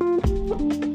Música